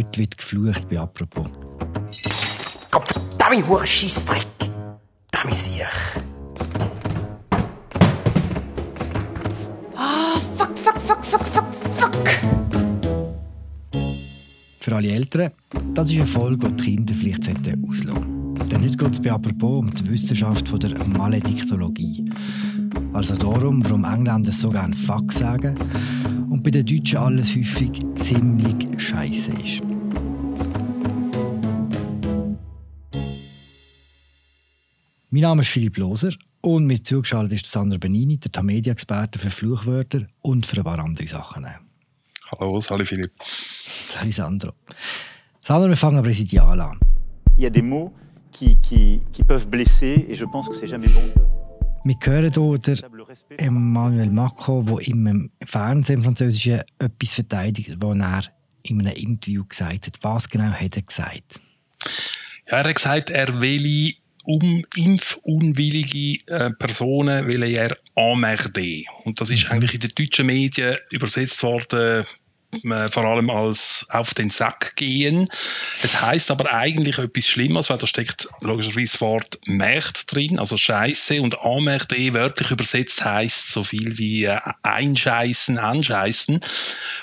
Heute wird geflucht bei «Apropos». Gott verdammt, hure Scheissdreck. Damit sich. Ah, fuck, fuck, fuck, fuck, fuck, fuck. Für alle Eltern, das ist eine Folge, die die Kinder vielleicht auslassen sollten. Denn heute geht es bei «Apropos» um die Wissenschaft von der Malediktologie. Also darum, warum Engländer so gerne «fuck» sagen und bei den Deutschen alles häufig ziemlich scheiße ist. Mein Name ist Philipp Loser und mir zugeschaltet ist Sandra Benini, der Tamedia-Experte für Fluchwörter und für ein paar andere Sachen. Hallo, hallo Philipp. Hallo Sandro. Sandra, wir fangen präsidial an. Il y a des mots qui, qui, qui peuvent blesser et je pense que c'est jamais bon de... Wir hören hier Emmanuel Macron, der im Fernsehen im Französischen etwas verteidigt, was er in einem Interview gesagt hat. Was genau hat er gesagt? Ja, er hat gesagt, er will um impfunwillige äh, Personen will er emmerder. Und das ist mhm. eigentlich in den deutschen Medien übersetzt worden vor allem als auf den Sack gehen. Es heißt aber eigentlich etwas Schlimmes, weil da steckt logischerweise das Wort Mächt drin, also Scheiße und Amerde wörtlich übersetzt heißt so viel wie äh, einscheißen, anscheißen.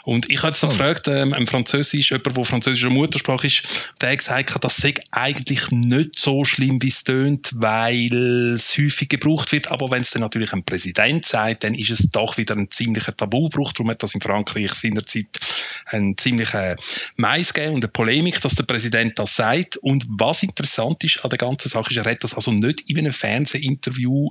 Und ich habe jetzt noch oh. gefragt, ähm, ein Französisch, jemand, der französischer Muttersprache ist, der hat gesagt, das sei eigentlich nicht so schlimm, wie es tönt, weil es häufig gebraucht wird, aber wenn es dann natürlich ein Präsident sagt, dann ist es doch wieder ein ziemlicher Tabubruch. Darum hat das in Frankreich seinerzeit einen ziemlichen Mais gegeben und eine Polemik, dass der Präsident das sagt. Und was interessant ist an der ganzen Sache, ist, er hat das also nicht in einem Fernsehinterview,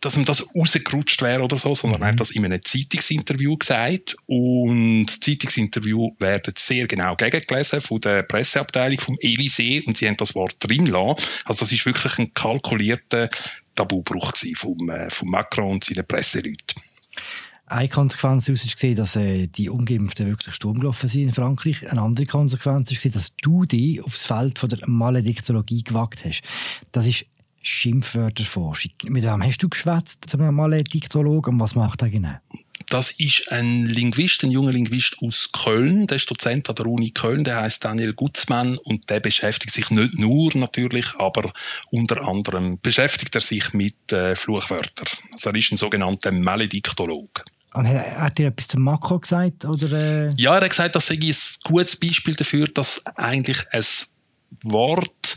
dass ihm das rausgerutscht wäre oder so, sondern er hat mhm. das in einem Zeitungsinterview gesagt. Und das Zeitungsinterview werden sehr genau gegengelesen von der Presseabteilung vom Elysée und sie haben das Wort drin lassen. Also das ist wirklich ein kalkulierter Tabubruch vom, äh, von Macron und seinen Presseleuten. Eine Konsequenz daraus war, dass äh, die Ungeimpften wirklich Sturm gelaufen sind in Frankreich. Eine andere Konsequenz war, dass du dich aufs Feld von der Malediktologie gewagt hast. Das ist Schimpfwörterforschung. Mit wem hast du geschwätzt zum Malediktologen und was macht er genau? Das ist ein Linguist, ein junger Linguist aus Köln. Der ist Dozent an der Uni Köln. Der heißt Daniel Gutzmann und der beschäftigt sich nicht nur natürlich, aber unter anderem beschäftigt er sich mit äh, Fluchwörtern. Also er ist ein sogenannter Malediktolog. Hat er etwas zum Makro gesagt? Oder, äh? Ja, er hat gesagt, das sei ein gutes Beispiel dafür, dass eigentlich ein Wort,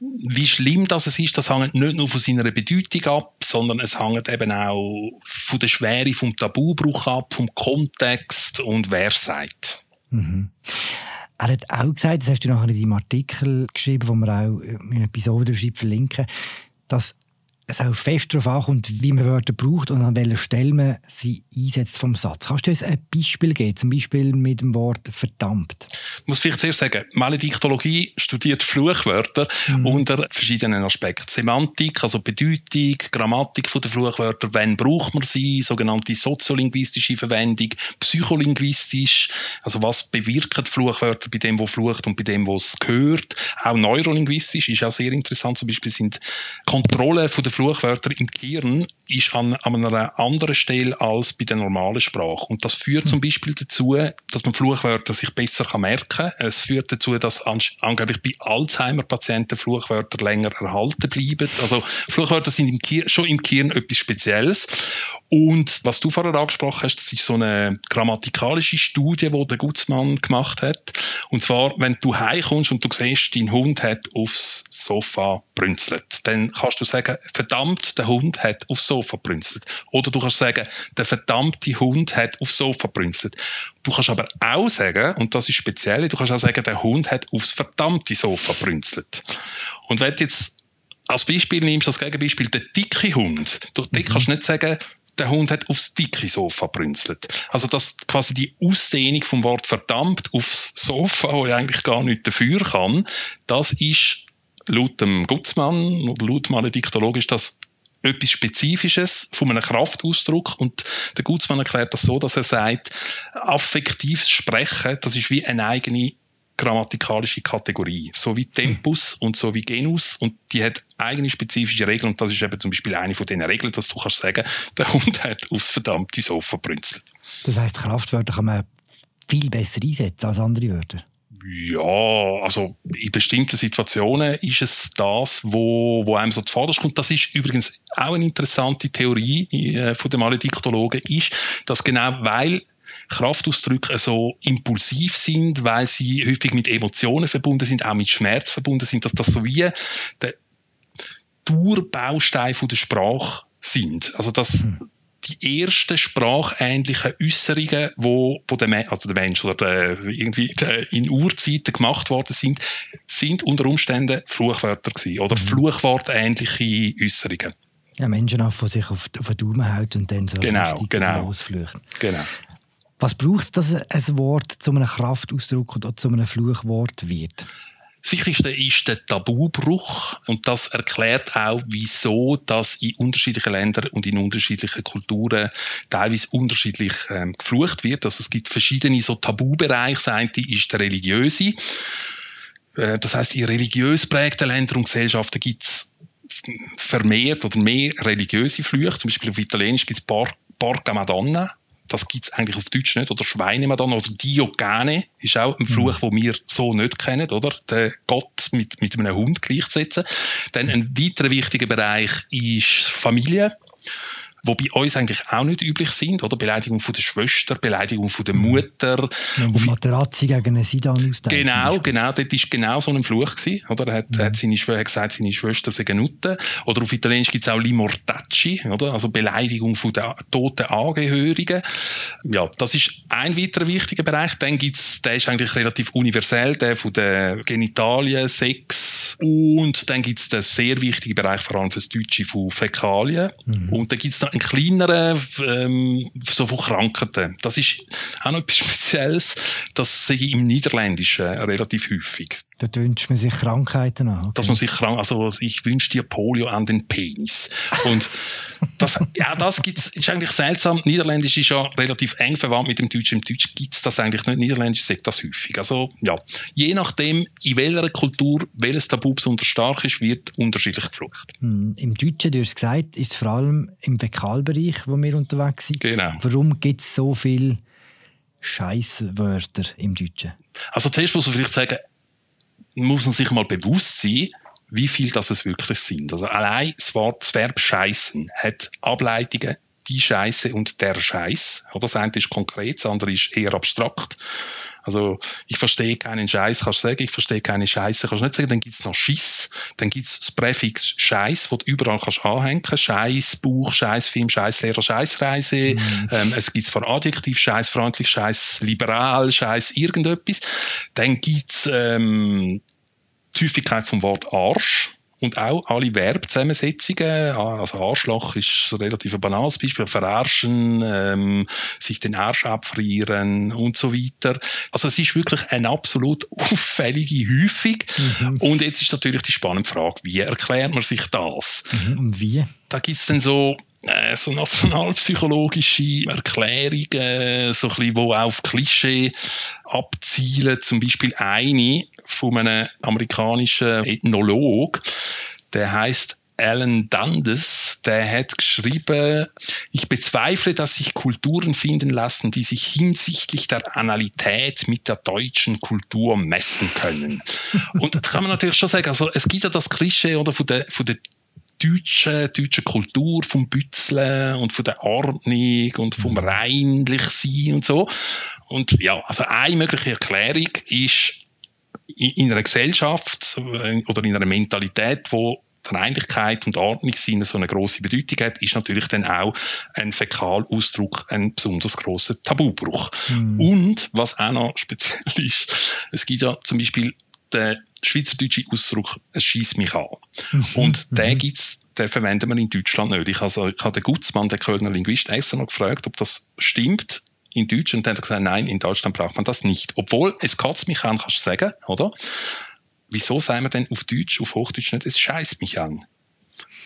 wie schlimm das ist, das hängt nicht nur von seiner Bedeutung ab, sondern es hängt eben auch von der Schwere vom Tabubruch ab, vom Kontext und wer sagt. Mhm. Er hat auch gesagt, das hast du nachher in deinem Artikel geschrieben, wo wir auch in der Episode verlinken, dass es auch fest darauf ankommt, wie man Wörter braucht und an welcher Stelle man sie einsetzt vom Satz. Kannst du uns ein Beispiel geben, zum Beispiel mit dem Wort verdammt? Ich muss vielleicht zuerst sagen, Malediktologie studiert Fluchwörter mhm. unter verschiedenen Aspekten. Semantik, also Bedeutung, Grammatik der Fluchwörter, wann braucht man sie, sogenannte soziolinguistische Verwendung, psycholinguistisch, also was bewirken Fluchwörter bei dem, wo flucht und bei dem, wo es gehört. Auch neurolinguistisch ist ja sehr interessant, zum Beispiel sind Kontrolle von der Fluchwörter im Gehirn ist an, an einer anderen Stelle als bei der normalen Sprache. Und das führt hm. zum Beispiel dazu, dass man Fluchwörter sich besser kann merken kann. Es führt dazu, dass an, angeblich bei Alzheimer-Patienten Fluchwörter länger erhalten bleiben. Also Fluchwörter sind im Gehirn, schon im Gehirn etwas Spezielles. Und was du vorher angesprochen hast, das ist so eine grammatikalische Studie, die der Gutsmann gemacht hat. Und zwar, wenn du heimkommst und du siehst, dein Hund hat aufs Sofa brünzelt, dann kannst du sagen, verdammt, der Hund hat aufs Sofa brünzelt. Oder du kannst sagen, der verdammte Hund hat aufs Sofa brünzelt. Du kannst aber auch sagen, und das ist speziell, du kannst auch sagen, der Hund hat aufs verdammte Sofa brünzelt. Und wenn du jetzt als Beispiel nimmst, als Gegenbeispiel, der dicke Hund, du mhm. kannst nicht sagen, der Hund hat aufs dicke Sofa brünzelt. Also das quasi die Ausdehnung vom Wort verdammt aufs Sofa, wo ich eigentlich gar nicht dafür kann, das ist laut dem Gutzmann, laut einem Diktolog ist das etwas Spezifisches von einem Kraftausdruck. Und der Gutzmann erklärt das so, dass er sagt, affektives Sprechen, das ist wie eine eigene grammatikalische Kategorie, so wie Tempus und so wie Genus. Und die hat eigene spezifische Regeln. Und das ist eben zum Beispiel eine von diesen Regeln, dass du kannst sagen, der Hund hat aufs verdammte Sofa brünzelt. Das heißt, Kraftwörter kann man viel besser einsetzen als andere Wörter? Ja, also in bestimmten Situationen ist es das, wo, wo einem so zuvorderst kommt. Das ist übrigens auch eine interessante Theorie äh, von den Malediktologen, ist, dass genau weil Kraftausdrücke so impulsiv sind, weil sie häufig mit Emotionen verbunden sind, auch mit Schmerz verbunden sind, dass das so wie der Urbaustein von der Sprache sind. Also dass die ersten sprachähnlichen Äußerungen, wo, wo der, Me also der Mensch oder der, irgendwie der, in Urzeiten gemacht worden sind, sind unter Umständen Fluchwörter gewesen oder mhm. fluchwortähnliche Äußerungen. Ja, Menschen auch von sich auf, auf den Daumen halten und dann so genau, genau. losflüchten. Genau. Was braucht es, dass ein Wort zu einem Kraftausdruck oder zu einem Fluchwort wird? Das Wichtigste ist der Tabubruch und das erklärt auch, wieso das in unterschiedlichen Ländern und in unterschiedlichen Kulturen teilweise unterschiedlich ähm, geflucht wird. Also es gibt verschiedene so Tabubereiche. Das eine ist der religiöse. Äh, das heißt, in religiös prägten Ländern und Gesellschaften gibt es vermehrt oder mehr religiöse Flüche. Zum Beispiel auf Italienisch gibt es Por Porca Madonna das gibt's eigentlich auf Deutsch nicht, oder Schweinemadonna, oder Diogene ist auch ein Fluch, mhm. den wir so nicht kennen, oder? Den Gott mit, mit einem Hund gleichsetzen. Dann ein weiterer wichtiger Bereich ist Familie wo bei uns eigentlich auch nicht üblich sind, oder? Beleidigung von der Schwester, Beleidigung von der mhm. Mutter. Wenn die Materazzi gegen einen Sidan austeilt. Genau, genau, dort war genau so ein Fluch gewesen, oder? Er hat, mhm. hat, seine, hat gesagt, seine Schwester sei Nutte. Oder auf Italienisch gibt es auch Limortacci, oder? Also Beleidigung von der toten Angehörigen. Ja, das ist ein weiterer wichtiger Bereich. Dann gibt's, der ist eigentlich relativ universell, der von den Genitalien, Sex. Und dann gibt es den sehr wichtigen Bereich, vor allem fürs Deutsche, von Fäkalien. Mhm. Und dann gibt einen kleineren, ähm, so von Krankheiten. Das ist auch noch etwas Spezielles. Das sehe ich im Niederländischen relativ häufig. Da wünscht man sich Krankheiten an. Okay. Dass man sich krank, also ich wünsche dir Polio an den Penis. Und das, ja, das gibt's, ist eigentlich seltsam. Niederländisch ist ja relativ eng verwandt mit dem Deutschen. Im Deutsch gibt's das eigentlich nicht. Niederländisch sagt das häufig. Also, ja. Je nachdem, in welcher Kultur welches Tabu besonders stark ist, wird unterschiedlich geflucht. Hm, Im Deutschen, du hast gesagt, ist es vor allem im Fäkalbereich, wo wir unterwegs sind. Genau. Warum gibt es so viele Scheißwörter im Deutschen? Also zuerst muss man vielleicht sagen, muss man sich mal bewusst sein, wie viel das es wirklich sind. Also allein das Wort, das Verb scheißen hat Ableitungen die Scheiße und der Scheiß. Das eine ist konkret, das andere ist eher abstrakt. Also ich verstehe keinen Scheiß, kannst du sagen, ich verstehe keine Scheiße, kannst du nicht sagen. Dann gibt's noch Schiss, dann gibt's das Präfix Scheiß, wo du überall kannst anhängen. Scheiß, Buch, Scheißfilm, Scheißlehrer, Scheißreise. Mhm. Ähm, es gibt's von Adjektiv, Scheißfreundlich, Scheiß liberal, Scheiß irgendetwas. Dann gibt's ähm, die Häufigkeit vom Wort Arsch und auch alle Verbzusammensetzungen, ah, also Arschloch ist ein relativ banales Beispiel, verarschen, ähm, sich den Arsch abfrieren und so weiter. Also es ist wirklich eine absolut auffällige Häufung. Mhm. Und jetzt ist natürlich die spannende Frage, wie erklärt man sich das? Mhm. Und wie? Da gibt es dann so äh, so nationalpsychologische Erklärungen, so ein bisschen, wo auf Klischee abzielen. Zum Beispiel eine von einem amerikanischen Ethnolog, der heißt Alan Dundes, der hat geschrieben, ich bezweifle, dass sich Kulturen finden lassen, die sich hinsichtlich der Analität mit der deutschen Kultur messen können. Und da kann man natürlich schon sagen, also es gibt ja das Klischee oder von der, von der deutschen, deutschen Kultur, vom Bützeln und von der Ordnung und vom mhm. Reinlichsein und so. Und ja, also eine mögliche Erklärung ist, in einer Gesellschaft äh, oder in einer Mentalität, wo Reinlichkeit und Ordnungssinn so eine große Bedeutung hat, ist natürlich dann auch ein Fäkalausdruck ein besonders großer Tabubruch. Mhm. Und was auch noch speziell ist, es gibt ja zum Beispiel den schweizerdeutsche Ausdruck, es schießt mich an. Mhm. Und mhm. den gibt's, den verwenden wir in Deutschland nicht. Ich, also, ich habe den Gutzmann, den Kölner Linguist, extra noch gefragt, ob das stimmt in Deutsch und dann hat er gesagt, nein, in Deutschland braucht man das nicht. Obwohl, es kotzt mich an, kannst du sagen, oder? Wieso sagen wir denn auf Deutsch, auf Hochdeutsch nicht, es scheißt mich an?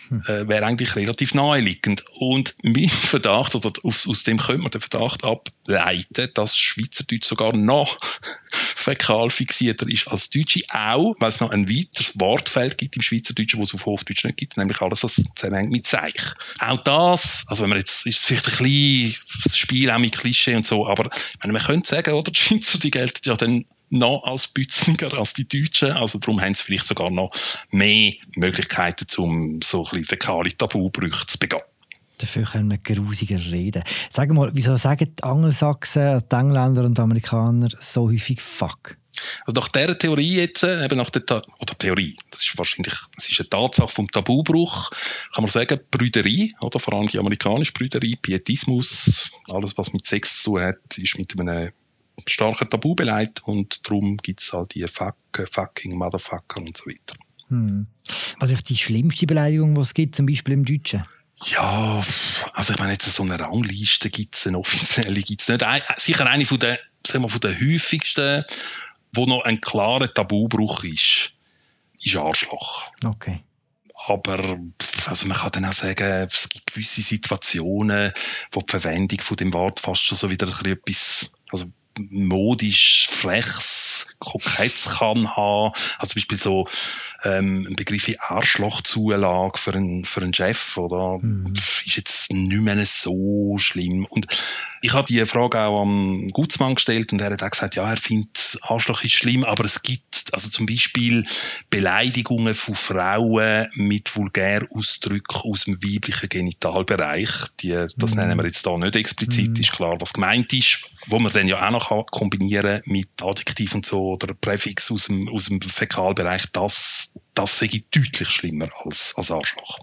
Hm. Äh, wäre eigentlich relativ naheliegend. Und mein Verdacht, oder aus, aus dem könnte man den Verdacht ableiten, dass Schweizerdeutsch sogar noch fäkal fixierter ist als Deutsche, auch weil es noch ein weiteres Wortfeld gibt im Schweizerdeutschen, wo es auf Hochdeutsch nicht gibt, nämlich alles, was zusammenhängt mit Zeich. Auch das, also wenn man jetzt, ist es vielleicht ein bisschen Spiel auch mit Klischee und so, aber meine, man könnte sagen, oder, die Schweizer, die gelten ja dann noch als Bützlinger als die Deutschen. Also darum haben sie vielleicht sogar noch mehr Möglichkeiten, um so ein bisschen fäkale Tabubrüche zu begehen. Dafür können wir grusiger reden. Sag mal, wieso sagen die Angelsachsen, die Engländer und die Amerikaner so häufig Fuck? Also nach dieser Theorie jetzt, äh, eben nach der, Ta oder Theorie, das ist wahrscheinlich, das ist eine Tatsache vom Tabubruch, kann man sagen, Brüderie, oder vor allem die amerikanische Brüderie, Pietismus, alles was mit Sex zu tun hat, ist mit einem starken Tabu beleidigt und darum gibt es halt die Fuck, Fucking, Motherfucker und so weiter. Hm. Was ist die schlimmste Beleidigung, die es gibt, zum Beispiel im Deutschen? Ja, also ich meine, jetzt so eine Rangliste gibt es, eine offizielle gibt es nicht. Ein, sicher eine von den, sagen wir, von den häufigsten, wo noch ein klarer Tabubruch ist, ist Arschloch. Okay. Aber also man kann dann auch sagen, es gibt gewisse Situationen, wo die Verwendung von dem Wort fast schon so wieder ein bisschen etwas, also modisch freches, koketts kann haben. Also zum Beispiel so ähm, ein Begriff wie Arschlochzulage für einen, für einen Chef oder mhm. ist jetzt nicht mehr so schlimm. Und ich habe die Frage auch am Gutsmann gestellt und er hat auch gesagt, ja, er findet Arschloch ist schlimm, aber es gibt also zum Beispiel Beleidigungen von Frauen mit Vulgärausdrücken aus dem weiblichen Genitalbereich. Die, das mhm. nennen wir jetzt da nicht explizit, mhm. ist klar, was gemeint ist, wo man dann ja auch noch kombinieren mit Adjektiv und so oder Präfix aus dem, aus dem Fäkalbereich, das, das sehe ich deutlich schlimmer als, als Arschloch.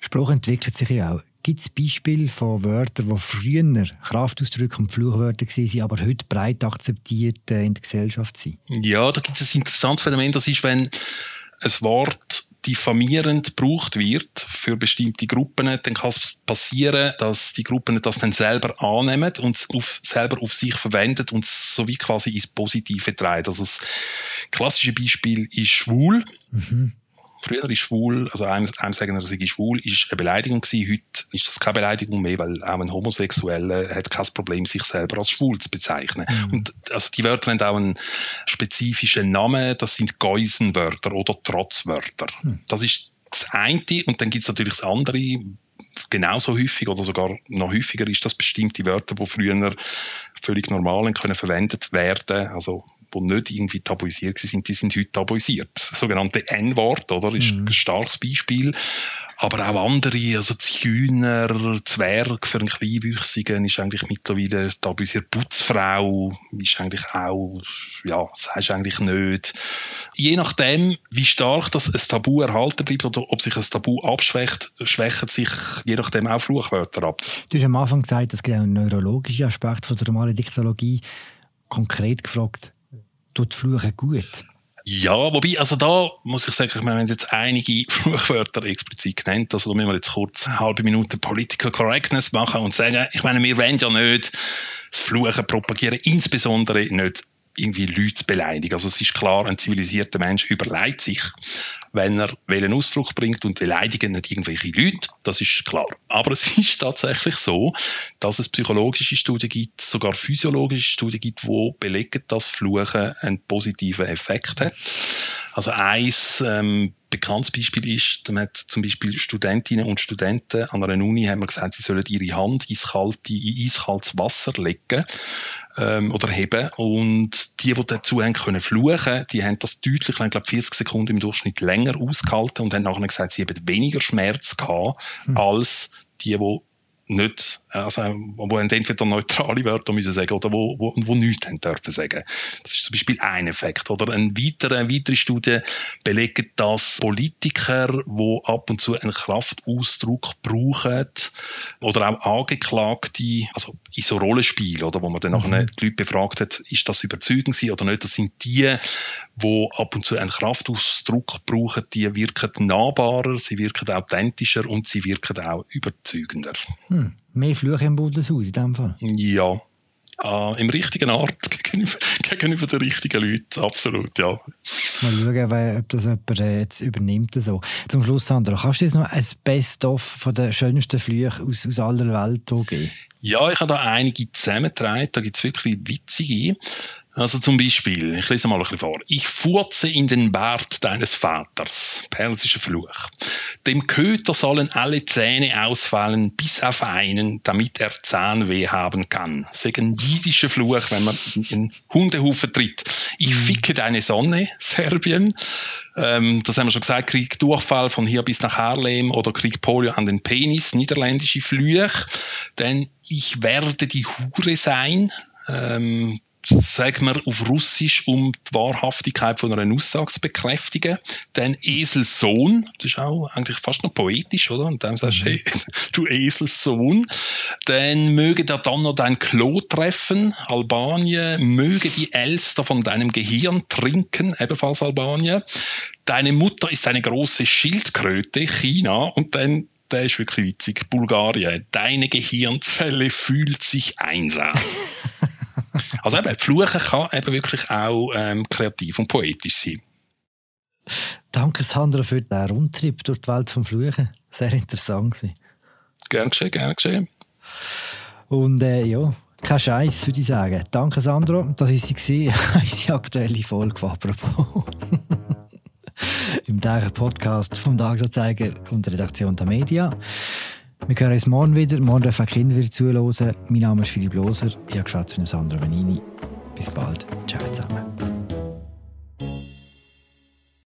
Spruch entwickelt sich ja auch. Gibt es Beispiele von Wörtern, die früher Kraftausdrücke und Fluchwörter waren, aber heute breit akzeptiert äh, in der Gesellschaft sind? Ja, da gibt es ein interessantes Phänomen. Das ist, wenn ein Wort diffamierend gebraucht wird für bestimmte Gruppen, dann kann es passieren, dass die Gruppen das dann selber annehmen und auf, selber auf sich verwenden und so wie quasi ins Positive treiben. Also das klassische Beispiel ist schwul. Mhm. Früher ist schwul, also einem, einem sagen, er sei schwul, ist eine Beleidigung gewesen. Heute ist das keine Beleidigung mehr, weil auch ein Homosexueller hat kein Problem, sich selber als schwul zu bezeichnen. Mhm. Und also die Wörter haben auch einen spezifischen Namen. Das sind Geusenwörter oder Trotzwörter. Mhm. Das ist das eine. Und dann gibt es natürlich das andere genauso häufig oder sogar noch häufiger ist das bestimmte Wörter, die früher völlig normal können verwendet werden, also die nicht irgendwie tabuisiert sind, die sind heute tabuisiert. Das sogenannte N-Wort, oder, ist mhm. ein starkes Beispiel. Aber auch andere, also Zigeuner, Zwerg für einen Kleinwüchsigen ist eigentlich mittlerweile tabuisiert. Putzfrau ist eigentlich auch, ja, sagst eigentlich nicht. Je nachdem, wie stark das ein Tabu erhalten bleibt oder ob sich ein Tabu abschwächt, schwächen sich je nachdem auch Fluchwörter ab. Du hast am Anfang gesagt, es gibt einen neurologischen Aspekt von der normalen Diktologie. Konkret gefragt, tut Fluchen gut? Ja, wobei, also da muss ich sagen, wir haben jetzt einige Fluchwörter explizit genannt, also da müssen wir jetzt kurz eine halbe Minute Political Correctness machen und sagen, ich meine, wir wollen ja nicht das Fluchen propagieren, insbesondere nicht irgendwie Leute beleidigen. Also es ist klar, ein zivilisierter Mensch überlegt sich, wenn er welchen Ausdruck bringt und beleidigen nicht irgendwelche Leute, das ist klar. Aber es ist tatsächlich so, dass es psychologische Studien gibt, sogar physiologische Studien gibt, wo belegen, dass Fluchen einen positiven Effekt hat. Also eins ähm, bekanntes Beispiel ist, man hat zum Beispiel Studentinnen und Studenten an einer Uni haben wir gesagt, sie sollen ihre Hand ins kalte, in eiskaltes Wasser legen ähm, oder heben und die, die dazu haben können fluchen, die haben das deutlich, ich glaube 40 Sekunden im Durchschnitt länger ausgehalten und haben nachher gesagt, sie haben weniger Schmerz gehabt hm. als die, die nicht, also, wo entweder neutrale Wörter müssen sagen oder wo, wo, wo nichts haben dürfen sagen. Das ist zum Beispiel ein Effekt. Oder ein weiterer, eine weitere Studie belegt, dass Politiker, die ab und zu einen Kraftausdruck brauchen, oder auch Angeklagte, also in so Rollenspielen, oder, wo man dann mhm. nachher die Leute befragt hat, ist das überzeugend oder nicht, das sind die, die ab und zu einen Kraftausdruck brauchen, die wirken nahbarer, sie wirken authentischer und sie wirken auch überzeugender. Hm, mehr Flüche im Bundeshaus in dem Fall? Ja. Äh, Im richtigen Art gegenüber, gegenüber den richtigen Leuten, absolut, ja. Mal schauen, ob das jemand äh, jetzt übernimmt. So. Zum Schluss, Sandra, kannst du jetzt noch ein Best-of von den schönsten Flüchen aus, aus aller Welt geben? Ja, ich habe da einige zusammengetragen, da gibt es wirklich witzige. Also zum Beispiel, ich lese mal ein bisschen vor. Ich furze in den Bart deines Vaters. Persischer Fluch. Dem Köter sollen alle Zähne ausfallen, bis auf einen, damit er Zahnweh haben kann. Ein jiddischer Fluch, wenn man in einen Hundehaufen tritt. Ich ficke deine Sonne, Serbien. Ähm, das haben wir schon gesagt, Krieg Durchfall von hier bis nach Harlem oder Krieg Polio an den Penis, niederländische Flüche. Denn ich werde die Hure sein. Ähm, sagen wir auf Russisch, um die Wahrhaftigkeit von einer Aussage zu bekräftigen. Dann Eselssohn, das ist auch eigentlich fast noch poetisch, oder? Und dann sagst du, hey, du Eselssohn. Dann möge der dann noch dein Klo treffen, Albanien. Möge die Elster von deinem Gehirn trinken, ebenfalls Albanien. Deine Mutter ist eine große Schildkröte, China. Und dann der ist wirklich witzig. Bulgarien. Deine Gehirnzelle fühlt sich einsam. Also eben, Fluchen kann eben wirklich auch ähm, kreativ und poetisch sein. Danke, Sandra, für den Rundtrip durch die Welt vom Fluchen. Sehr interessant gewesen. Gern geschehen, gern geschehen. Und äh, ja, kein Scheiß, würde ich sagen. Danke, Sandro. Das war sie, unsere aktuelle Folge von «Apropos». Im täglichen Podcast vom Tagesanzeiger und der Redaktion der Media. Wir hören uns morgen wieder. Morgen dürfen auch Kinder wieder zuhören. Mein Name ist Philipp Loser. Ich habe geschwätzt mit Sandro Benini. Bis bald. Ciao zusammen.